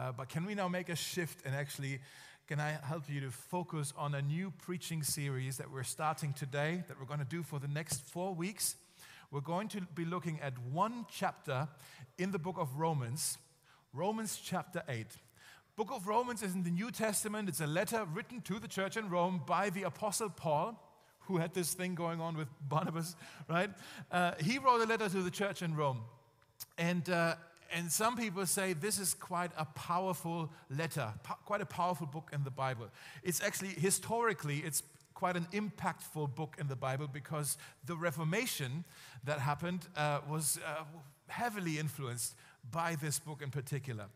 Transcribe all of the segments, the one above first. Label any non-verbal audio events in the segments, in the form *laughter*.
Uh, but can we now make a shift and actually, can I help you to focus on a new preaching series that we're starting today, that we're going to do for the next four weeks? We're going to be looking at one chapter in the book of Romans, Romans chapter 8. Book of Romans is in the New Testament. It's a letter written to the church in Rome by the apostle Paul who had this thing going on with Barnabas, right? Uh, he wrote a letter to the church in Rome. And, uh, and some people say this is quite a powerful letter, quite a powerful book in the Bible. It's actually, historically, it's quite an impactful book in the Bible because the Reformation that happened uh, was uh, heavily influenced by this book in particular.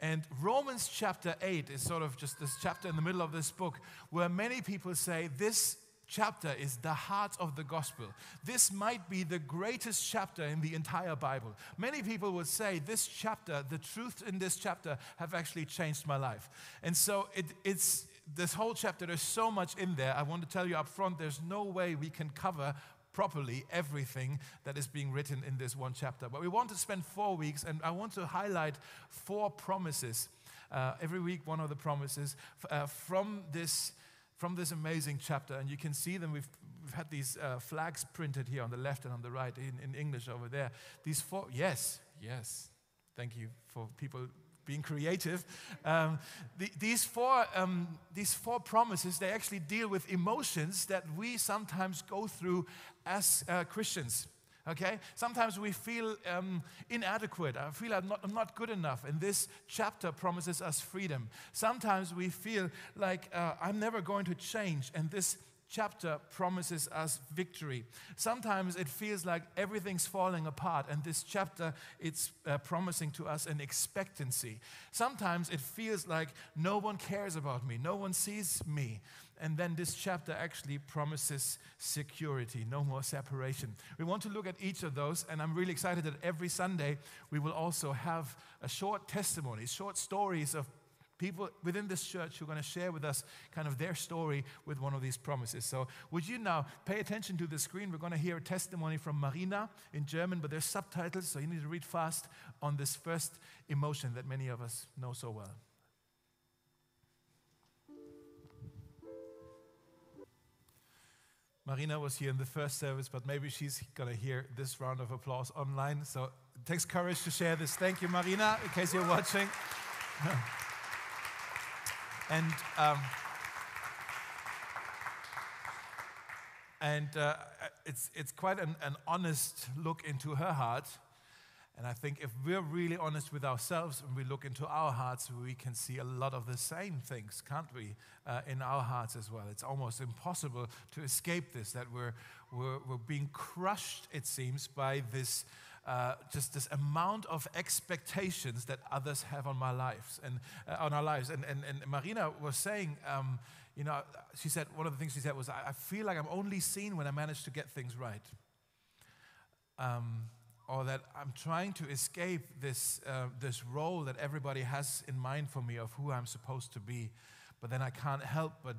And Romans chapter 8 is sort of just this chapter in the middle of this book where many people say this chapter is the heart of the gospel. This might be the greatest chapter in the entire Bible. Many people would say this chapter, the truth in this chapter, have actually changed my life. And so it, it's this whole chapter, there's so much in there. I want to tell you up front, there's no way we can cover properly everything that is being written in this one chapter. But we want to spend four weeks, and I want to highlight four promises. Uh, every week, one of the promises uh, from this from this amazing chapter. And you can see them. We've, we've had these uh, flags printed here on the left and on the right in, in English over there. These four, yes, yes. Thank you for people being creative. Um, the, these, four, um, these four promises, they actually deal with emotions that we sometimes go through as uh, Christians okay? Sometimes we feel um, inadequate. I feel I'm not, I'm not, good enough. And this chapter promises us freedom. Sometimes we feel like uh, I'm never going to change. And this chapter promises us victory. Sometimes it feels like everything's falling apart, and this chapter it's uh, promising to us an expectancy. Sometimes it feels like no one cares about me, no one sees me. And then this chapter actually promises security, no more separation. We want to look at each of those, and I'm really excited that every Sunday we will also have a short testimony, short stories of people within this church who are going to share with us kind of their story with one of these promises. So, would you now pay attention to the screen? We're going to hear a testimony from Marina in German, but there's subtitles, so you need to read fast on this first emotion that many of us know so well. Marina was here in the first service, but maybe she's going to hear this round of applause online. So it takes courage to share this. Thank you, Marina, in case you're watching. *laughs* and um, and uh, it's, it's quite an, an honest look into her heart and I think if we're really honest with ourselves and we look into our hearts, we can see a lot of the same things, can't we, uh, in our hearts as well? It's almost impossible to escape this, that we're, we're, we're being crushed, it seems, by this. Uh, just this amount of expectations that others have on my lives and uh, on our lives. And, and, and Marina was saying, um, you know, she said, one of the things she said was, I, I feel like I'm only seen when I manage to get things right. Um, or that I'm trying to escape this, uh, this role that everybody has in mind for me of who I'm supposed to be, but then I can't help but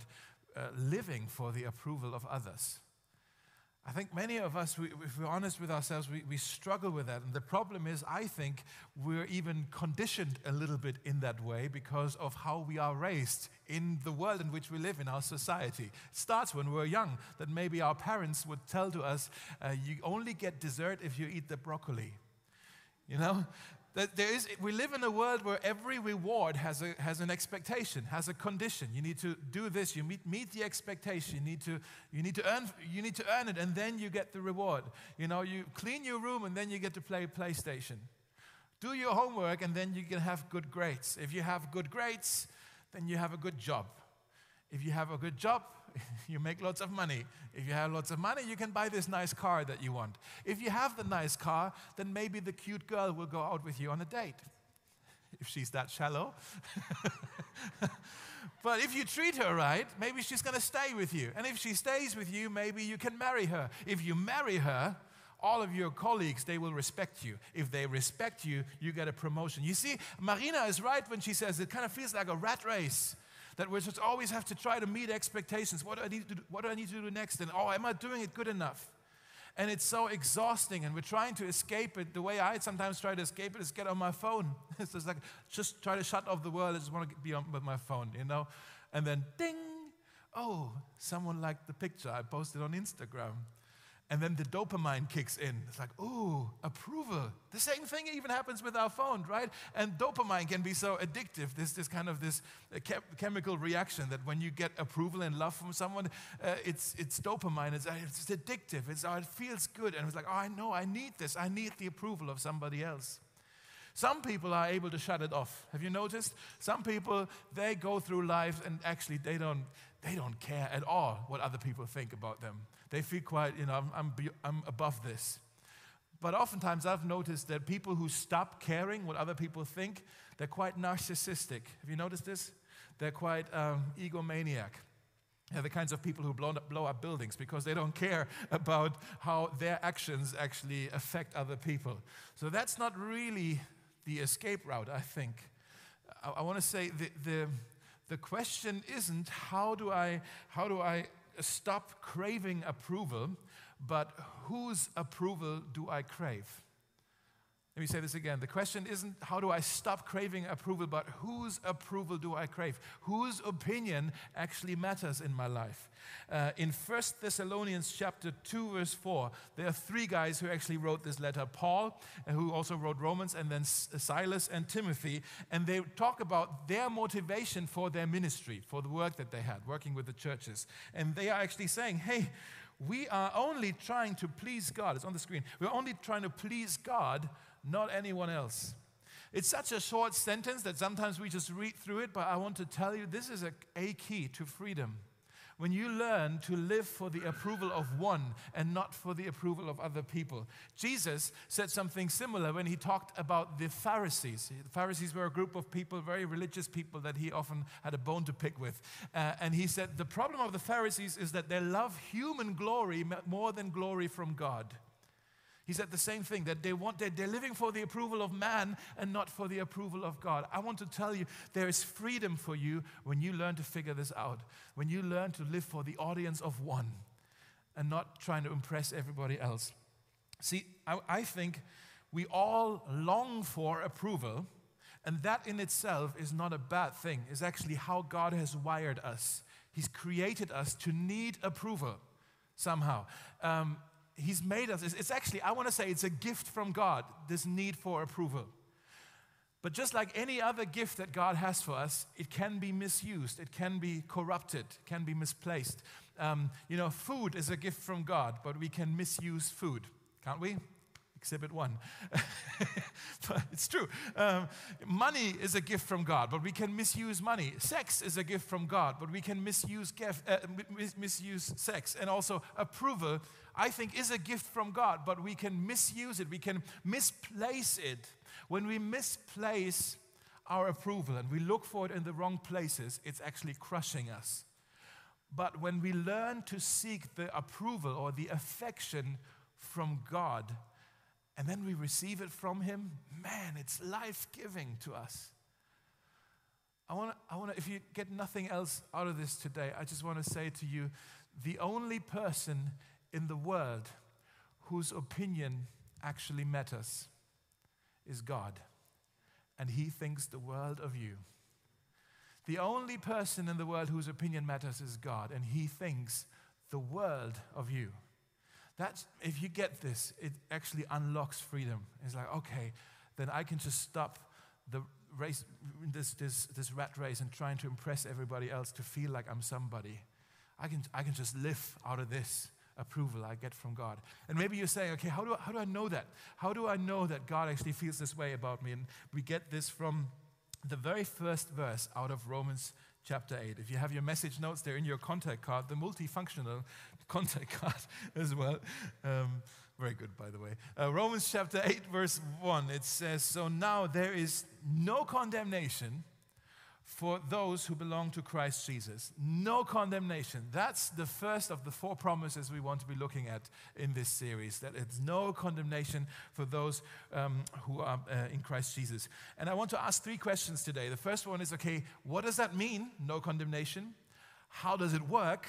uh, living for the approval of others. I think many of us, we, if we're honest with ourselves, we, we struggle with that. And the problem is, I think we're even conditioned a little bit in that way because of how we are raised in the world in which we live in our society. It starts when we're young, that maybe our parents would tell to us, uh, you only get dessert if you eat the broccoli. You know, that there is, we live in a world where every reward has, a, has an expectation, has a condition. You need to do this, you meet, meet the expectation, you need, to, you, need to earn, you need to earn it, and then you get the reward. You know, you clean your room, and then you get to play PlayStation. Do your homework, and then you can have good grades. If you have good grades, then you have a good job. If you have a good job, *laughs* you make lots of money. If you have lots of money, you can buy this nice car that you want. If you have the nice car, then maybe the cute girl will go out with you on a date. If she's that shallow. *laughs* but if you treat her right, maybe she's going to stay with you. And if she stays with you, maybe you can marry her. If you marry her, all of your colleagues, they will respect you. If they respect you, you get a promotion. You see, Marina is right when she says it kind of feels like a rat race that we just always have to try to meet expectations. What do I need to do, what do I need to do next? And oh, am I doing it good enough? And it's so exhausting, and we're trying to escape it. The way I sometimes try to escape it is get on my phone. *laughs* It's just like, just try to shut off the world. I just want to be on with my phone, you know? And then, ding, oh, someone liked the picture I posted on Instagram. And then the dopamine kicks in. It's like, ooh, approval. The same thing even happens with our phone, right? And dopamine can be so addictive. This, this kind of this uh, chemical reaction that when you get approval and love from someone, uh, it's, it's dopamine. It's, uh, it's addictive. It's, oh, it feels good. And it's like, oh, I know, I need this. I need the approval of somebody else. Some people are able to shut it off. Have you noticed? Some people, they go through life and actually they don't, they don't care at all what other people think about them. They feel quite, you know, I'm, I'm, I'm above this. But oftentimes I've noticed that people who stop caring what other people think, they're quite narcissistic. Have you noticed this? They're quite um, egomaniac. They're the kinds of people who blow up, blow up buildings because they don't care *laughs* about how their actions actually affect other people. So that's not really the escape route, I think. I, I want to say the, the, the question isn't how do I, how do I stop craving approval, but whose approval do I crave? Let me say this again. The question isn't how do I stop craving approval, but whose approval do I crave? Whose opinion actually matters in my life? Uh, in 1 Thessalonians chapter 2, verse 4, there are three guys who actually wrote this letter Paul, uh, who also wrote Romans, and then uh, Silas and Timothy. And they talk about their motivation for their ministry, for the work that they had, working with the churches. And they are actually saying, hey, we are only trying to please God. It's on the screen. We're only trying to please God not anyone else. It's such a short sentence that sometimes we just read through it, but I want to tell you this is a, a key to freedom. When you learn to live for the approval of one and not for the approval of other people. Jesus said something similar when he talked about the Pharisees. The Pharisees were a group of people, very religious people that he often had a bone to pick with. Uh, and he said, The problem of the Pharisees is that they love human glory more than glory from God. He said the same thing that they want, they're, they're living for the approval of man and not for the approval of God. I want to tell you there is freedom for you when you learn to figure this out, when you learn to live for the audience of one and not trying to impress everybody else. See, I, I think we all long for approval, and that in itself is not a bad thing. It's actually how God has wired us. He's created us to need approval somehow. Um, He's made us. It's actually, I want to say, it's a gift from God, this need for approval. But just like any other gift that God has for us, it can be misused, it can be corrupted, can be misplaced. Um, you know, food is a gift from God, but we can misuse food, can't we? Exhibit one. *laughs* it's true. Um, money is a gift from God, but we can misuse money. Sex is a gift from God, but we can misuse, uh, misuse sex. And also, approval I think, is a gift from God, but we can misuse it, we can misplace it. When we misplace our approval and we look for it in the wrong places, it's actually crushing us. But when we learn to seek the approval or the affection from God, and then we receive it from Him, man, it's life giving to us. I want to, I wanna, if you get nothing else out of this today, I just want to say to you the only person in the world whose opinion actually matters is God. And He thinks the world of you. The only person in the world whose opinion matters is God, and He thinks the world of you. That's, if you get this, it actually unlocks freedom. It's like, okay, then I can just stop the race, this, this, this rat race and trying to impress everybody else to feel like I'm somebody. I can, I can just live out of this approval I get from God. And maybe you're saying, okay, how do, I, how do I know that? How do I know that God actually feels this way about me? And we get this from the very first verse out of Romans chapter 8. If you have your message notes, they're in your contact card, the multifunctional *laughs* contact card *laughs* as well. Um, very good, by the way. Uh, Romans chapter 8, verse 1, it says, So now there is no condemnation for those who belong to Christ Jesus. No condemnation. That's the first of the four promises we want to be looking at in this series that it's no condemnation for those um, who are uh, in Christ Jesus. And I want to ask three questions today. The first one is okay, what does that mean, no condemnation? How does it work?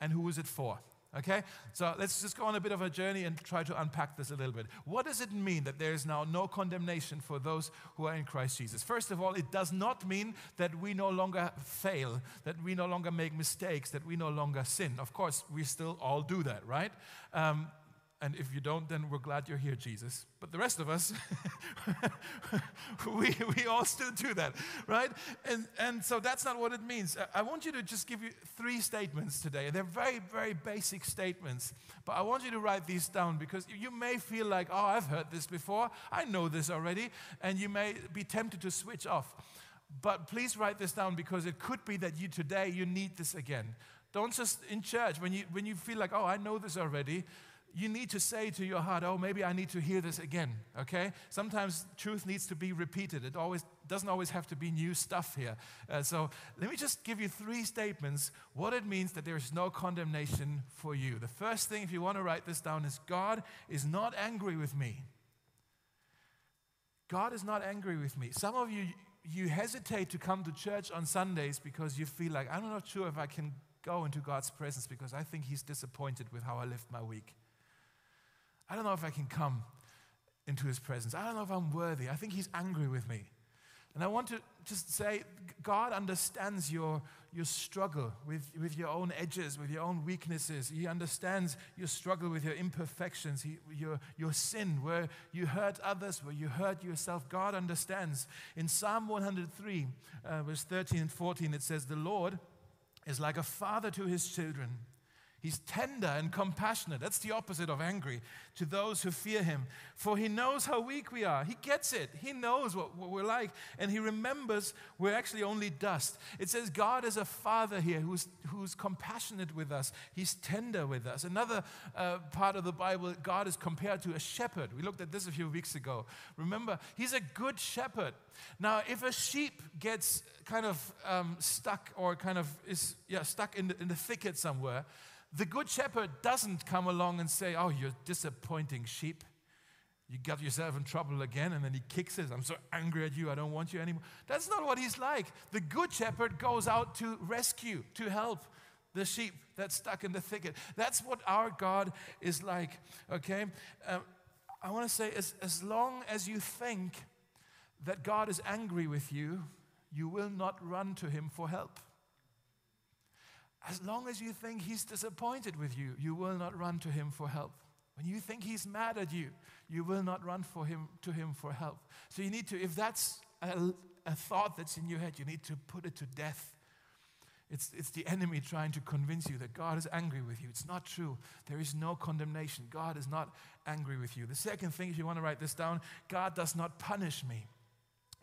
And who is it for? Okay? So let's just go on a bit of a journey and try to unpack this a little bit. What does it mean that there is now no condemnation for those who are in Christ Jesus? First of all, it does not mean that we no longer fail, that we no longer make mistakes, that we no longer sin. Of course, we still all do that, right? Um, and if you don't, then we're glad you're here, Jesus. But the rest of us, *laughs* we, we all still do that, right? And, and so that's not what it means. I want you to just give you three statements today. They're very, very basic statements. But I want you to write these down because you may feel like, oh, I've heard this before. I know this already. And you may be tempted to switch off. But please write this down because it could be that you today, you need this again. Don't just in church, when you, when you feel like, oh, I know this already, you need to say to your heart, oh, maybe I need to hear this again, okay? Sometimes truth needs to be repeated. It always doesn't always have to be new stuff here. Uh, so let me just give you three statements what it means that there is no condemnation for you. The first thing, if you want to write this down, is God is not angry with me. God is not angry with me. Some of you, you hesitate to come to church on Sundays because you feel like, I'm not sure if I can go into God's presence because I think He's disappointed with how I lived my week. I don't know if I can come into his presence. I don't know if I'm worthy. I think he's angry with me. And I want to just say, God understands your, your struggle with, with your own edges, with your own weaknesses. He understands your struggle with your imperfections, he, your, your sin, where you hurt others, where you hurt yourself. God understands. In Psalm 103, uh, verse 13 and 14, it says, The Lord is like a father to his children He's tender and compassionate. That's the opposite of angry to those who fear him. For he knows how weak we are. He gets it. He knows what, what, we're like. And he remembers we're actually only dust. It says God is a father here who's, who's compassionate with us, he's tender with us. Another uh, part of the Bible, God is compared to a shepherd. We looked at this a few weeks ago. Remember, he's a good shepherd. Now, if a sheep gets kind of um, stuck or kind of is yeah, stuck in the, in the thicket somewhere, the good shepherd doesn't come along and say, Oh, you're disappointing sheep. You got yourself in trouble again, and then he kicks it. I'm so angry at you, I don't want you anymore. That's not what he's like. The good shepherd goes out to rescue, to help the sheep that's stuck in the thicket. That's what our God is like, okay? Uh, I want to say, as, as long as you think that God is angry with you, you will not run to him for help. As long as you think he's disappointed with you, you will not run to him for help. When you think he's mad at you, you will not run for him to him for help. So you need to, if that's a, a thought that's in your head, you need to put it to death. It's, it's the enemy trying to convince you that God is angry with you. It's not true. There is no condemnation. God is not angry with you. The second thing, if you want to write this down, God does not punish me.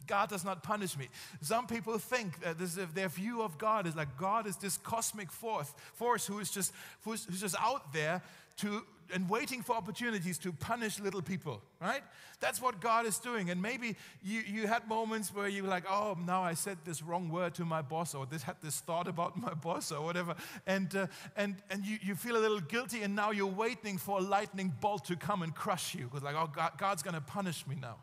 God does not punish me. Some people think that this, their view of God is like God is this cosmic force, force who is just who's, who's just out there to and waiting for opportunities to punish little people, right? That's what God is doing. And maybe you, you had moments where you were like, oh, now I said this wrong word to my boss, or this had this thought about my boss, or whatever. And, uh, and, and you, you feel a little guilty, and now you're waiting for a lightning bolt to come and crush you. Because, like, oh, God, God's going to punish me now.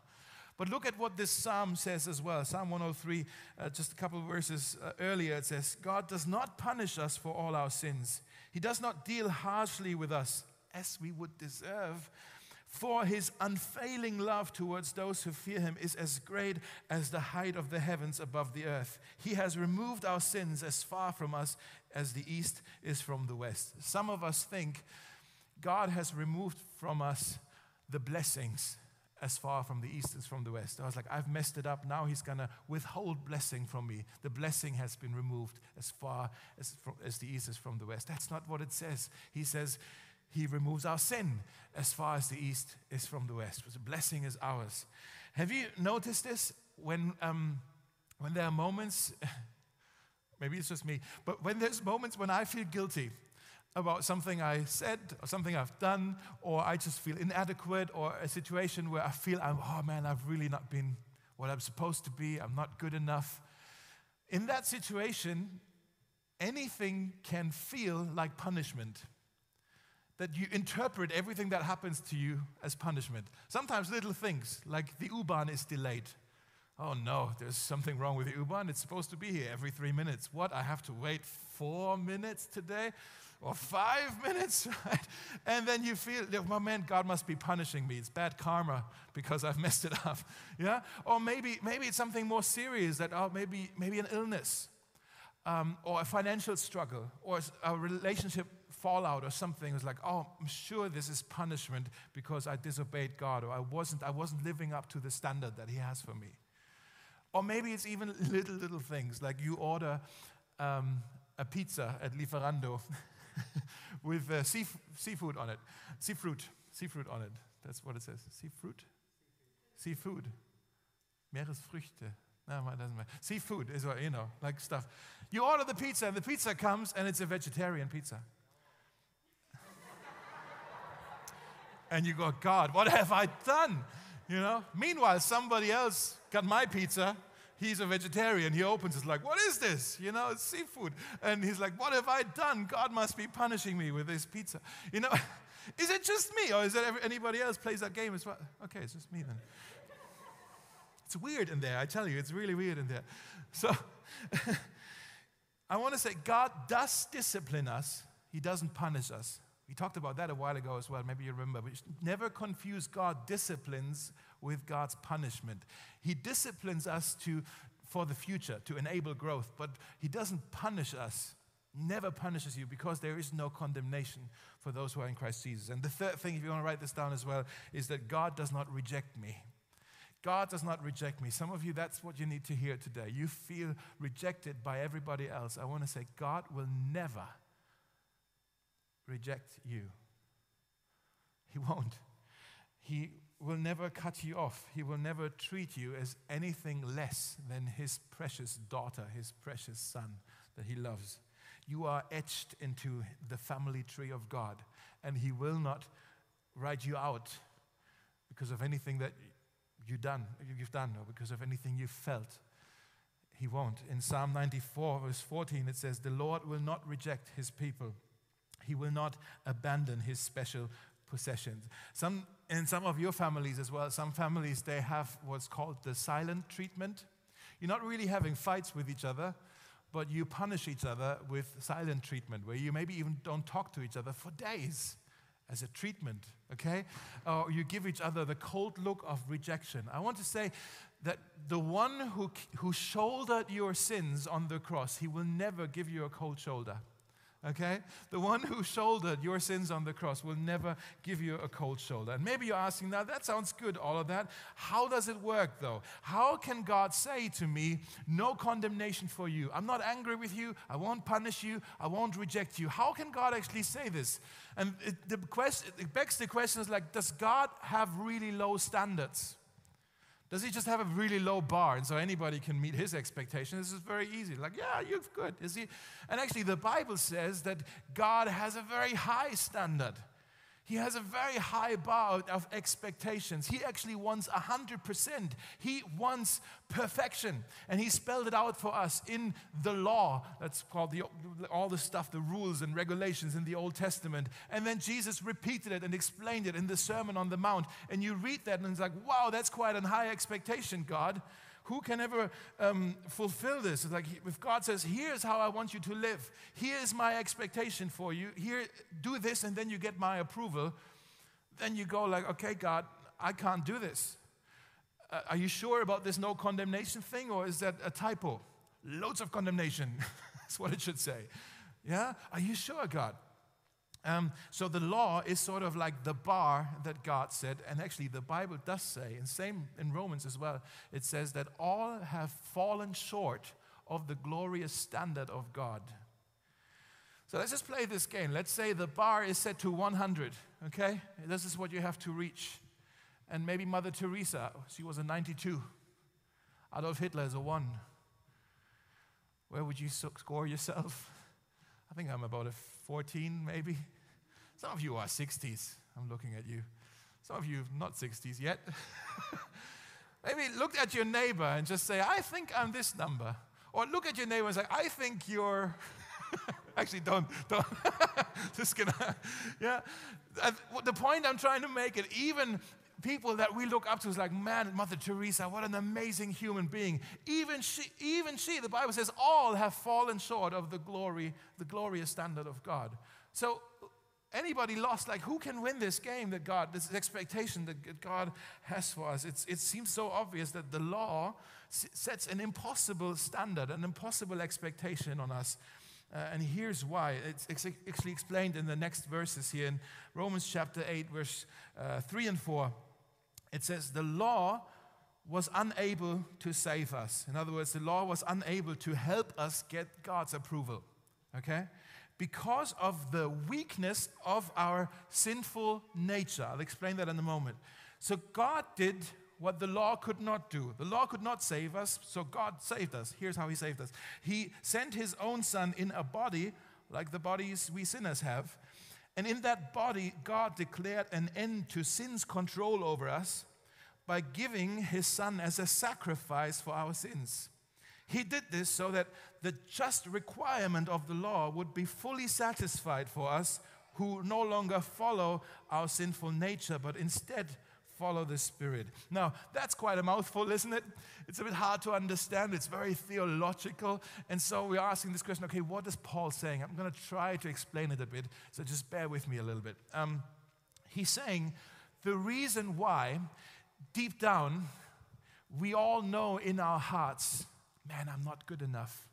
But look at what this psalm says as well. Psalm 103, uh, just a couple of verses uh, earlier, it says, God does not punish us for all our sins. He does not deal harshly with us as we would deserve. For his unfailing love towards those who fear him is as great as the height of the heavens above the earth. He has removed our sins as far from us as the east is from the west. Some of us think God has removed from us the blessings as far from the east as from the west. I was like, I've messed it up. Now he's going to withhold blessing from me. The blessing has been removed as far as, from, as the east is from the west. That's not what it says. He says he removes our sin as far as the east is from the west. The blessing is ours. Have you noticed this? When, um, when there are moments, *laughs* maybe it's just me, but when there's moments when I feel guilty, about something I said or something I've done, or I just feel inadequate, or a situation where I feel, I'm, oh man, I've really not been what I'm supposed to be, I'm not good enough. In that situation, anything can feel like punishment. That you interpret everything that happens to you as punishment. Sometimes little things, like the U-Bahn is delayed. Oh no, there's something wrong with the U-Bahn. It's supposed to be here every three minutes. What? I have to wait four minutes today? or five *laughs* minutes, *laughs* right? And then you feel, oh man, God must be punishing me. It's bad karma because I've *laughs* messed it up. Yeah? Or maybe, maybe it's something more serious that, oh, maybe, maybe an illness um, or a financial struggle or a relationship fallout or something. It's like, oh, I'm sure this is punishment because I disobeyed God or I wasn't, I wasn't living up to the standard that He has for me. Or maybe it's even *laughs* little, little things like you order um, a pizza at Lieferando *laughs* with uh, sea, seafood on it. Seafood. Seafood on it. That's what it says. Seafood? Seafood. Meeresfrüchte. No, it doesn't matter. Seafood is what, you know, like stuff. You order the pizza, and the pizza comes, and it's a vegetarian pizza. *laughs* and you go, God, what have I done? You know? Meanwhile, somebody else got my pizza. He's a vegetarian. He opens it's like, what is this? You know, it's seafood. And he's like, what have I done? God must be punishing me with this pizza. You know, *laughs* is it just me or is it anybody else plays that game as well? Okay, it's just me then. It's weird in there, I tell you, it's really weird in there. So *laughs* I want to say God does discipline us, He doesn't punish us. We talked about that a while ago as well. Maybe you remember. We never confuse God disciplines with God's punishment. He disciplines us to, for the future, to enable growth, but He doesn't punish us, never punishes you because there is no condemnation for those who are in Christ Jesus. And the third thing, if you want to write this down as well, is that God does not reject me. God does not reject me. Some of you, that's what you need to hear today. You feel rejected by everybody else. I want to say, God will never reject you. He won't. He will never cut you off. He will never treat you as anything less than his precious daughter, his precious son that he loves. You are etched into the family tree of God, and he will not write you out because of anything that you've done, you've done or because of anything you've felt. He won't. In Psalm 94, verse 14, it says, The Lord will not reject his people he will not abandon his special possessions. Some, in some of your families as well, some families, they have what's called the silent treatment. You're not really having fights with each other, but you punish each other with silent treatment, where you maybe even don't talk to each other for days as a treatment, okay? Or you give each other the cold look of rejection. I want to say that the one who, who shouldered your sins on the cross, he will never give you a cold shoulder okay? The one who shouldered your sins on the cross will never give you a cold shoulder. And maybe you're asking, now that sounds good, all of that. How does it work though? How can God say to me, no condemnation for you? I'm not angry with you. I won't punish you. I won't reject you. How can God actually say this? And it, the question, it begs the question is like, does God have really low standards? Does he just have a really low bar and so anybody can meet his expectations? This is very easy. Like, yeah, you're good. Is he? And actually, the Bible says that God has a very high standard. He has a very high bar of expectations. He actually wants 100%. He wants perfection. And he spelled it out for us in the law. That's called the, all the stuff, the rules and regulations in the Old Testament. And then Jesus repeated it and explained it in the Sermon on the Mount. And you read that and it's like, wow, that's quite a high expectation, God. Who can ever um, fulfill this? It's like if God says, Here's how I want you to live, here's my expectation for you, here, do this, and then you get my approval, then you go, like, okay, God, I can't do this. Uh, are you sure about this no condemnation thing, or is that a typo? Loads of condemnation. *laughs* That's what it should say. Yeah? Are you sure, God? Um, so the law is sort of like the bar that God set, and actually the Bible does say, and same in Romans as well, it says that all have fallen short of the glorious standard of God. So let's just play this game. Let's say the bar is set to 100, okay? This is what you have to reach. And maybe Mother Teresa, she was a 92. Adolf Hitler is a 1. Where would you score yourself? *laughs* I think I'm about a 14, maybe. Some of you are 60s. I'm looking at you. Some of you not 60s yet. *laughs* maybe look at your neighbor and just say, I think I'm this number. Or look at your neighbor and say, I think you're. *laughs* Actually, don't, don't. *laughs* just gonna, yeah. Uh, the point I'm trying to make it, even people that we look up to is like, man, Mother Teresa, what an amazing human being. Even she, even she, the Bible says, all have fallen short of the glory, the glorious standard of God. So, anybody lost, like who can win this game that God, this expectation that God has for us? It's, it seems so obvious that the law sets an impossible standard, an impossible expectation on us. Uh, and here's why. It's actually explained in the next verses here in Romans chapter 8, verse uh, 3 and 4. It says, The law was unable to save us. In other words, the law was unable to help us get God's approval. Okay? Because of the weakness of our sinful nature. I'll explain that in a moment. So God did what the law could not do. The law could not save us, so God saved us. Here's how He saved us He sent His own Son in a body like the bodies we sinners have. And in that body, God declared an end to sin's control over us by giving His Son as a sacrifice for our sins. He did this so that the just requirement of the law would be fully satisfied for us who no longer follow our sinful nature, but instead follow the Spirit. Now, that's quite a mouthful, isn't it? It's a bit hard to understand. It's very theological. And so we're asking this question okay, what is Paul saying? I'm going to try to explain it a bit, so just bear with me a little bit. Um, he's saying the reason why, deep down, we all know in our hearts, man, I'm not good enough.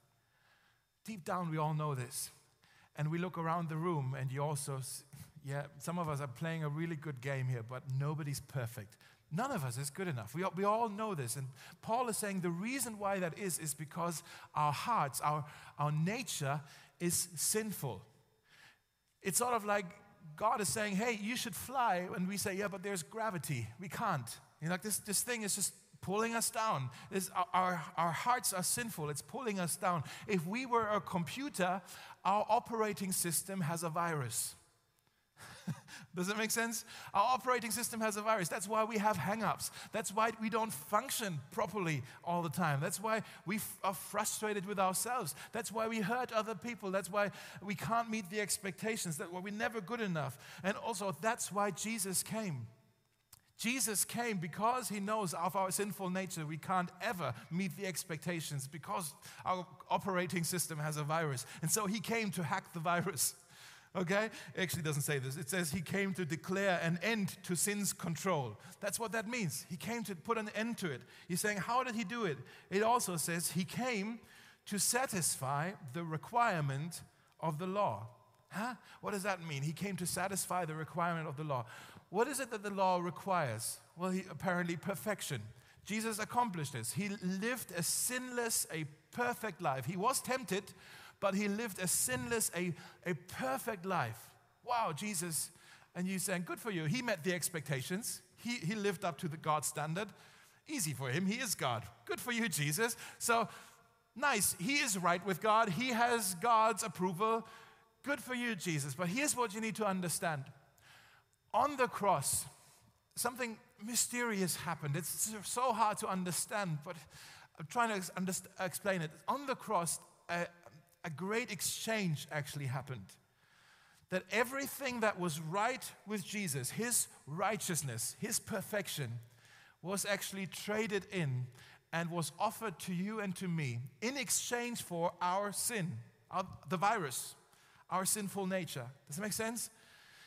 Deep down, we all know this. And we look around the room, and you also yeah, some of us are playing a really good game here, but nobody's perfect. None of us is good enough. We all, we all know this. And Paul is saying the reason why that is, is because our hearts, our, our nature is sinful. It's sort of like God is saying, hey, you should fly. And we say, yeah, but there's gravity. We can't. You know, like this, this thing is just pulling us down. Our, our, our hearts are sinful. It's pulling us down. If we were a computer, our operating system has a virus. Does that make sense? Our operating system has a virus. That's why we have hangups. That's why we don't function properly all the time. That's why we f- are frustrated with ourselves. That's why we hurt other people. That's why we can't meet the expectations. That why we're never good enough. And also, that's why Jesus came. Jesus came because he knows of our sinful nature. We can't ever meet the expectations because our operating system has a virus. And so he came to hack the virus. Okay? It actually doesn't say this. It says he came to declare an end to sin's control. That's what that means. He came to put an end to it. He's saying, how did he do it? It also says he came to satisfy the requirement of the law. Huh? What does that mean? He came to satisfy the requirement of the law. What is it that the law requires? Well, he, apparently perfection. Jesus accomplished this. He lived a sinless, a perfect life. He was tempted, but he lived a sinless, a, a perfect life. Wow, Jesus. And you saying, good for you. He met the expectations. He, he lived up to the God standard. Easy for him. He is God. Good for you, Jesus. So nice. He is right with God. He has God's approval. Good for you, Jesus. But here's what you need to understand. On the cross, something mysterious happened. It's so hard to understand, but I'm trying to explain it. On the cross, a, a great exchange actually happened. That everything that was right with Jesus, his righteousness, his perfection, was actually traded in and was offered to you and to me in exchange for our sin, our, the virus, our sinful nature. Does that make sense?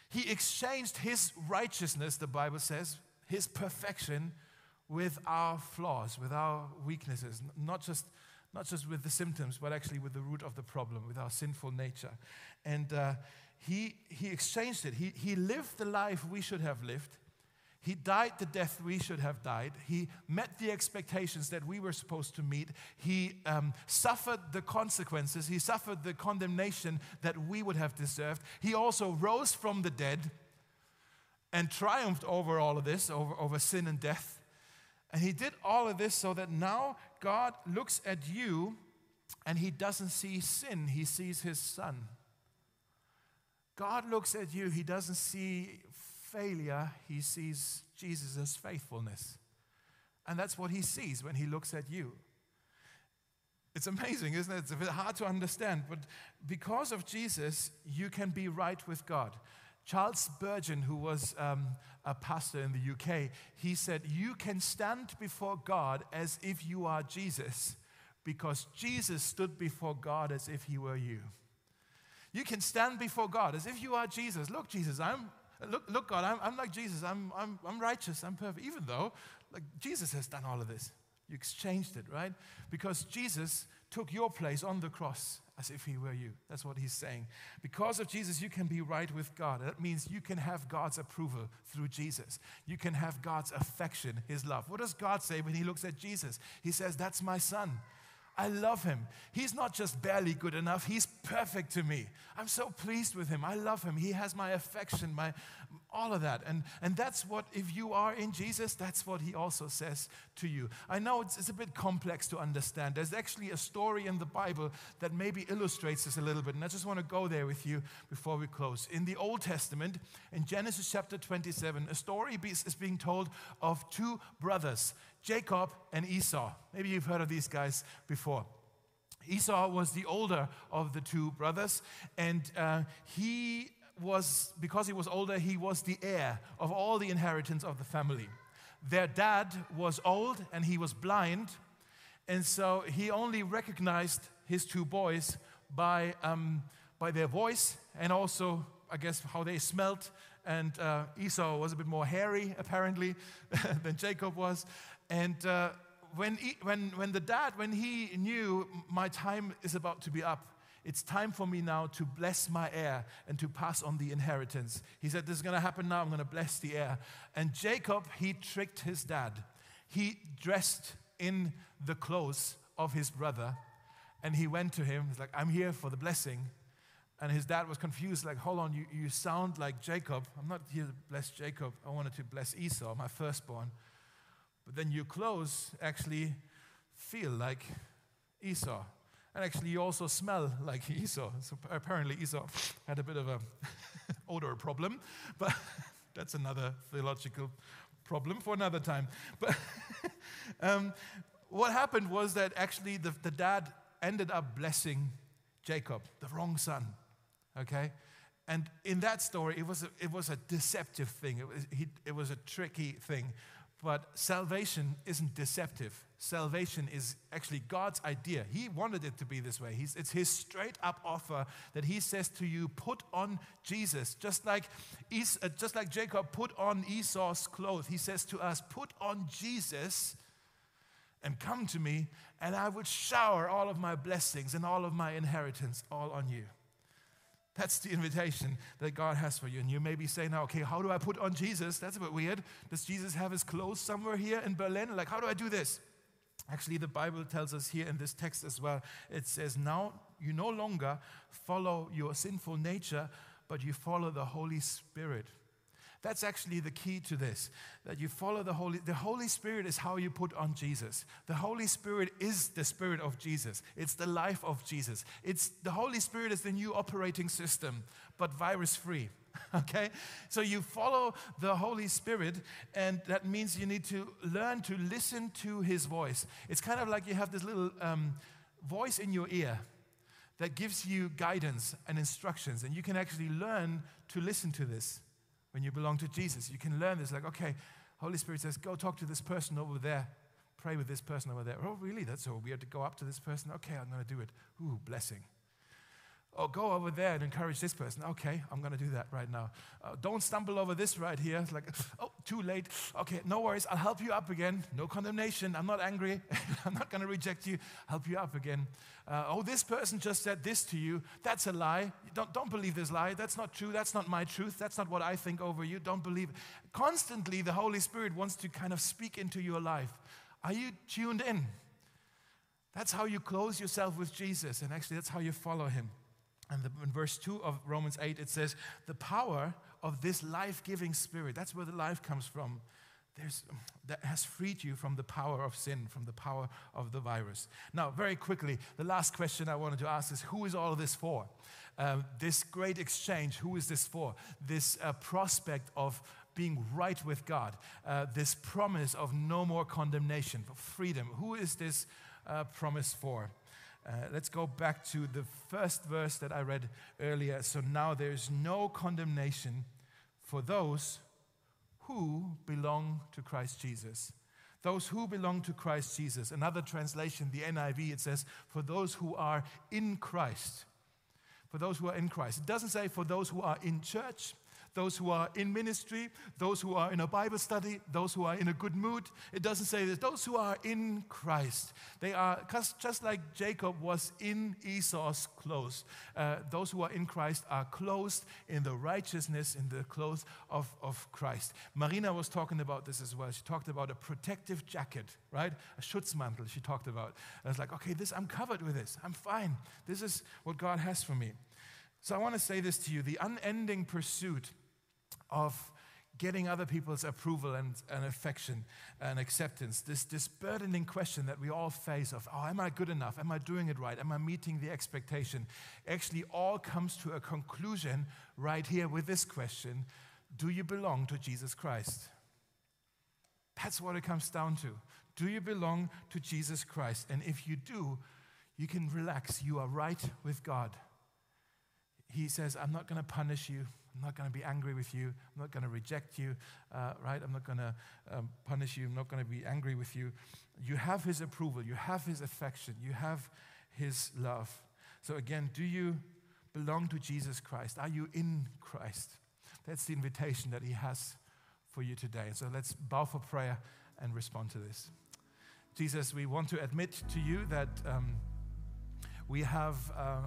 He exchanged his righteousness, the Bible says, his perfection, with our flaws, with our weaknesses, not just not just with the symptoms, but actually with the root of the problem, with our sinful nature. And uh, he, he exchanged it. He, he lived the life we should have lived. He died the death we should have died. He met the expectations that we were supposed to meet. He um, suffered the consequences. He suffered the condemnation that we would have deserved. He also rose from the dead and triumphed over all of this, over, over sin and death. And he did all of this so that now God looks at you and he doesn't see sin, he sees his son. God looks at you, he doesn't see failure, he sees Jesus' faithfulness. And that's what he sees when he looks at you. It's amazing, isn't it? It's a bit hard to understand, but because of Jesus, you can be right with God. Charles Spurgeon, who was um, a pastor in the UK, he said, You can stand before God as if you are Jesus, because Jesus stood before God as if he were you. You can stand before God as if you are Jesus. Look, Jesus, I'm, look, look God, I'm, I'm like Jesus. I'm, I'm, I'm righteous. I'm perfect. Even though, like, Jesus has done all of this. You exchanged it, right? Because Jesus took your place on the cross as if he were you. That's what he's saying. Because of Jesus, you can be right with God. That means you can have God's approval through Jesus. You can have God's affection, his love. What does God say when he looks at Jesus? He says, That's my son. I love him. He's not just barely good enough, he's perfect to me. I'm so pleased with him. I love him. He has my affection, my all of that. And, and that's what, if you are in Jesus, that's what he also says to you. I know it's, it's a bit complex to understand. There's actually a story in the Bible that maybe illustrates this a little bit. And I just want to go there with you before we close. In the Old Testament, in Genesis chapter 27, a story is being told of two brothers, Jacob and Esau. Maybe you've heard of these guys before. Esau was the older of the two brothers, and uh, he was, because he was older, he was the heir of all the inheritance of the family. Their dad was old and he was blind, and so he only recognized his two boys by, um, by their voice and also, I guess, how they smelt. And uh, Esau was a bit more hairy, apparently, *laughs* than Jacob was. And uh, when, he, when, when the dad, when he knew my time is about to be up, it's time for me now to bless my heir and to pass on the inheritance. He said, This is going to happen now. I'm going to bless the heir. And Jacob, he tricked his dad. He dressed in the clothes of his brother and he went to him. He's like, I'm here for the blessing. And his dad was confused, like, hold on, you, you sound like Jacob. I'm not here to bless Jacob. I wanted to bless Esau, my firstborn. But then your clothes actually feel like Esau. And actually, you also smell like *laughs* Esau. So apparently, Esau had a bit of a *laughs* odor problem, but *laughs* that's another theological problem for another time. But um, what happened was that actually the, the dad ended up blessing Jacob, the wrong son. Okay? And in that story, it was a, it was a deceptive thing, it was, he, it was a tricky thing. But salvation isn't deceptive. Salvation is actually God's idea. He wanted it to be this way. He's, it's His straight up offer that He says to you, put on Jesus. Just like, Es, uh, just like Jacob put on Esau's clothes, He says to us, put on Jesus and come to me, and I would shower all of my blessings and all of my inheritance all on you. That's the invitation that God has for you. And you may be saying now, okay, how do I put on Jesus? That's a bit weird. Does Jesus have his clothes somewhere here in Berlin? Like, how do I do this? Actually, the Bible tells us here in this text as well. It says, Now you no longer follow your sinful nature, but you follow the Holy Spirit. That's actually the key to this that you follow the Holy the Holy Spirit is how you put on Jesus. The Holy Spirit is the spirit of Jesus. It's the life of Jesus. It's the Holy Spirit is the new operating system, but virus free. *laughs* Okay? So you follow the Holy Spirit, and that means you need to learn to listen to His voice. It's kind of like you have this little um, voice in your ear that gives you guidance and instructions, and you can actually learn to listen to this when you belong to Jesus. You can learn this, like, okay, Holy Spirit says, go talk to this person over there. Pray with this person over there. Oh, really? That's so weird to go up to this person. Okay, I'm going to do it. Ooh, blessing. Oh, go over there and encourage this person. Okay, I'm going to do that right now. Uh, don't stumble over this right here. It's like, *laughs* oh, too late. Okay, no worries. I'll help you up again. No condemnation. I'm not angry. *laughs* I'm not going to reject you. Help you up again. Uh, oh, this person just said this to you. That's a lie. Don't, don't believe this lie. That's not true. That's not my truth. That's not what I think over you. Don't believe. Constantly, the Holy Spirit wants to kind of speak into your life. Are you tuned in? That's how you close yourself with Jesus, and actually, that's how you follow him. And the, in verse 2 of Romans 8, it says, The power of this life giving spirit, that's where the life comes from, there's, that has freed you from the power of sin, from the power of the virus. Now, very quickly, the last question I wanted to ask is who is all of this for? Um, this great exchange, who is this for? This uh, prospect of being right with God, uh, this promise of no more condemnation, for freedom. Who is this uh, promise for? Uh, let's go back to the first verse that I read earlier. So now there's no condemnation for those who belong to Christ Jesus. Those who belong to Christ Jesus. Another translation, the NIV, it says, for those who are in Christ. For those who are in Christ. It doesn't say for those who are in church those who are in ministry, those who are in a Bible study, those who are in a good mood. It doesn't say that. Those who are in Christ, they are just like Jacob was in Esau's clothes. Uh, those who are in Christ are clothed in the righteousness, in the clothes of, of Christ. Marina was talking about this as well. She talked about a protective jacket, right? A Schutzmantel, she talked about. I was like, okay, this, I'm covered with this. I'm fine. This is what God has for me. So I want to say this to you the unending pursuit of getting other people's approval and, and affection and acceptance, this, this burdening question that we all face of, oh, am I good enough? Am I doing it right? Am I meeting the expectation? Actually, all comes to a conclusion right here with this question Do you belong to Jesus Christ? That's what it comes down to. Do you belong to Jesus Christ? And if you do, you can relax. You are right with God. He says, I'm not going to punish you. I'm not going to be angry with you. I'm not going to reject you, uh, right? I'm not going to um, punish you. I'm not going to be angry with you. You have His approval. You have His affection. You have His love. So, again, do you belong to Jesus Christ? Are you in Christ? That's the invitation that He has for you today. So, let's bow for prayer and respond to this. Jesus, we want to admit to you that um, we have. Uh,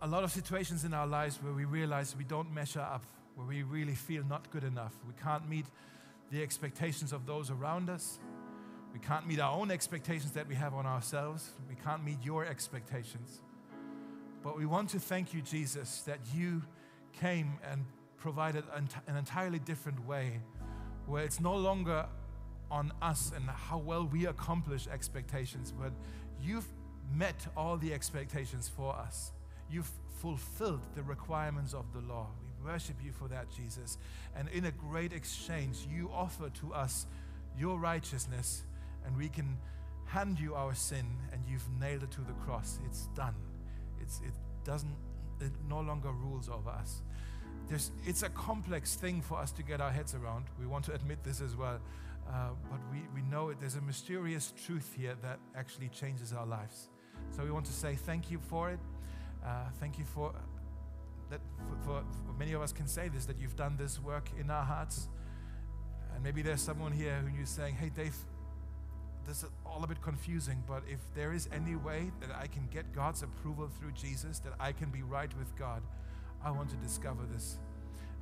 a lot of situations in our lives where we realize we don't measure up, where we really feel not good enough. We can't meet the expectations of those around us. We can't meet our own expectations that we have on ourselves. We can't meet your expectations. But we want to thank you, Jesus, that you came and provided an entirely different way where it's no longer on us and how well we accomplish expectations, but you've met all the expectations for us. You've fulfilled the requirements of the law. We worship you for that, Jesus. And in a great exchange, you offer to us your righteousness, and we can hand you our sin, and you've nailed it to the cross. It's done. It's, it doesn't, it no longer rules over us. There's, it's a complex thing for us to get our heads around. We want to admit this as well. Uh, but we, we know it. There's a mysterious truth here that actually changes our lives. So we want to say thank you for it. Uh, thank you for that. For, for, many of us can say this that you've done this work in our hearts, and maybe there's someone here who you're saying, "Hey, Dave, this is all a bit confusing, but if there is any way that I can get God's approval through Jesus, that I can be right with God, I want to discover this."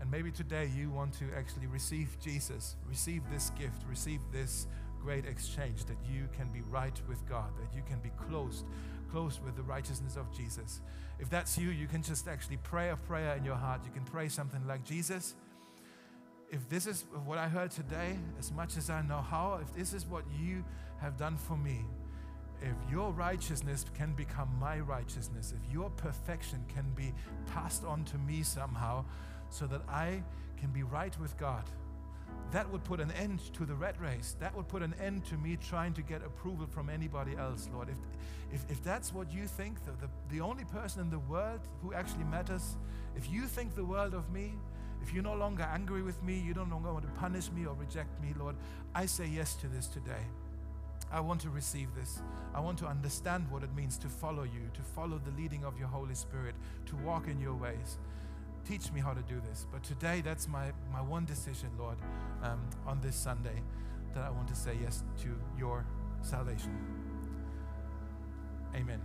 And maybe today you want to actually receive Jesus, receive this gift, receive this great exchange that you can be right with God, that you can be closed close with the righteousness of Jesus. If that's you, you can just actually pray a prayer in your heart. You can pray something like, Jesus, if this is what I heard today, as much as I know how, if this is what you have done for me, if your righteousness can become my righteousness, if your perfection can be passed on to me somehow, so that I can be right with God, that would put an end to the red race. That would put an end to me trying to get approval from anybody else, Lord. If, if, if that's what you think, the, the, the only person in the world who actually matters, if you think the world of me, if you're no longer angry with me, you don't longer want to punish me or reject me, Lord, I say yes to this today. I want to receive this. I want to understand what it means to follow you, to follow the leading of your Holy Spirit, to walk in your ways teach me how to do this. But today, that's my, my one decision, Lord, um, on this Sunday, that I want to say yes to your salvation. Amen.